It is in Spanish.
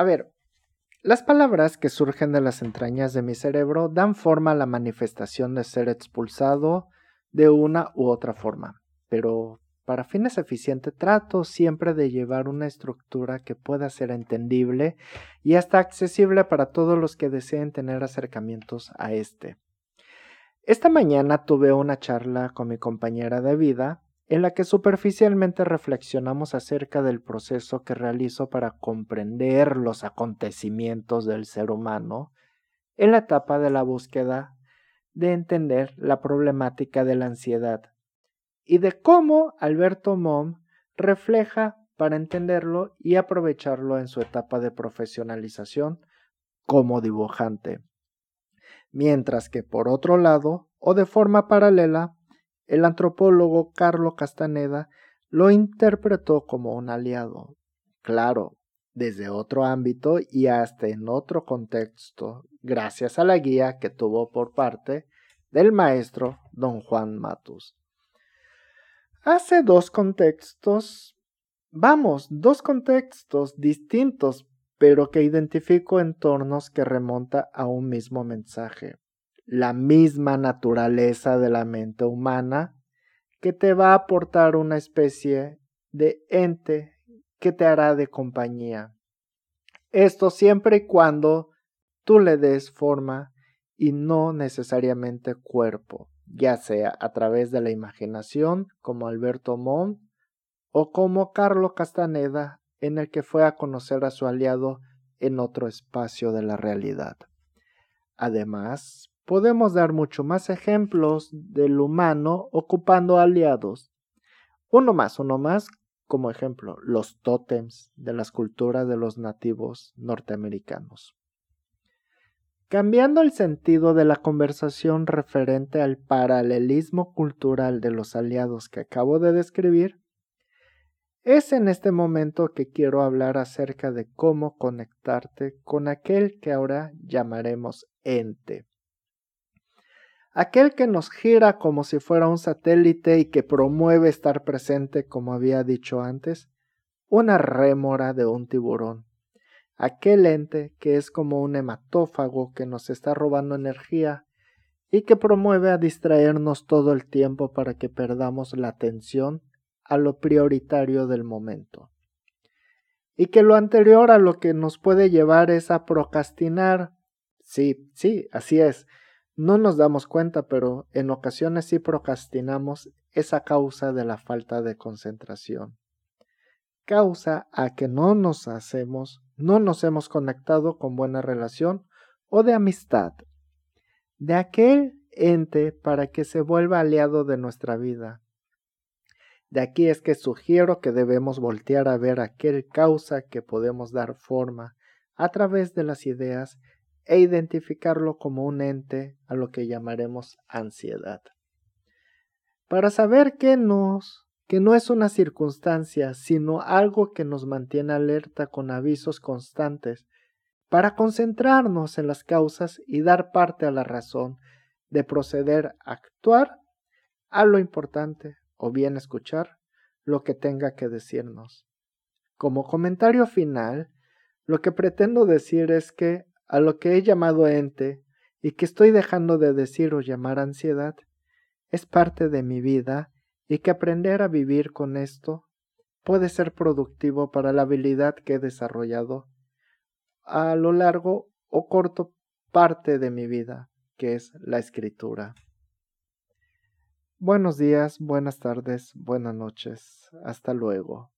A ver, las palabras que surgen de las entrañas de mi cerebro dan forma a la manifestación de ser expulsado de una u otra forma, pero para fines eficientes trato siempre de llevar una estructura que pueda ser entendible y hasta accesible para todos los que deseen tener acercamientos a este. Esta mañana tuve una charla con mi compañera de vida en la que superficialmente reflexionamos acerca del proceso que realizo para comprender los acontecimientos del ser humano en la etapa de la búsqueda de entender la problemática de la ansiedad y de cómo Alberto Mom refleja para entenderlo y aprovecharlo en su etapa de profesionalización como dibujante. Mientras que por otro lado, o de forma paralela, el antropólogo Carlo Castaneda lo interpretó como un aliado, claro, desde otro ámbito y hasta en otro contexto, gracias a la guía que tuvo por parte del maestro don Juan Matus. Hace dos contextos, vamos, dos contextos distintos, pero que identifico entornos que remonta a un mismo mensaje la misma naturaleza de la mente humana que te va a aportar una especie de ente que te hará de compañía. Esto siempre y cuando tú le des forma y no necesariamente cuerpo, ya sea a través de la imaginación como Alberto Montt o como Carlo Castaneda en el que fue a conocer a su aliado en otro espacio de la realidad. Además, podemos dar mucho más ejemplos del humano ocupando aliados. Uno más, uno más, como ejemplo, los tótems de las culturas de los nativos norteamericanos. Cambiando el sentido de la conversación referente al paralelismo cultural de los aliados que acabo de describir, es en este momento que quiero hablar acerca de cómo conectarte con aquel que ahora llamaremos ente aquel que nos gira como si fuera un satélite y que promueve estar presente, como había dicho antes, una rémora de un tiburón, aquel ente que es como un hematófago que nos está robando energía y que promueve a distraernos todo el tiempo para que perdamos la atención a lo prioritario del momento. Y que lo anterior a lo que nos puede llevar es a procrastinar. Sí, sí, así es no nos damos cuenta, pero en ocasiones sí procrastinamos esa causa de la falta de concentración. Causa a que no nos hacemos, no nos hemos conectado con buena relación o de amistad, de aquel ente para que se vuelva aliado de nuestra vida. De aquí es que sugiero que debemos voltear a ver aquel causa que podemos dar forma a través de las ideas e identificarlo como un ente a lo que llamaremos ansiedad. Para saber que nos que no es una circunstancia, sino algo que nos mantiene alerta con avisos constantes, para concentrarnos en las causas y dar parte a la razón de proceder a actuar a lo importante o bien escuchar lo que tenga que decirnos. Como comentario final, lo que pretendo decir es que a lo que he llamado ente y que estoy dejando de decir o llamar ansiedad, es parte de mi vida y que aprender a vivir con esto puede ser productivo para la habilidad que he desarrollado a lo largo o corto parte de mi vida, que es la escritura. Buenos días, buenas tardes, buenas noches. Hasta luego.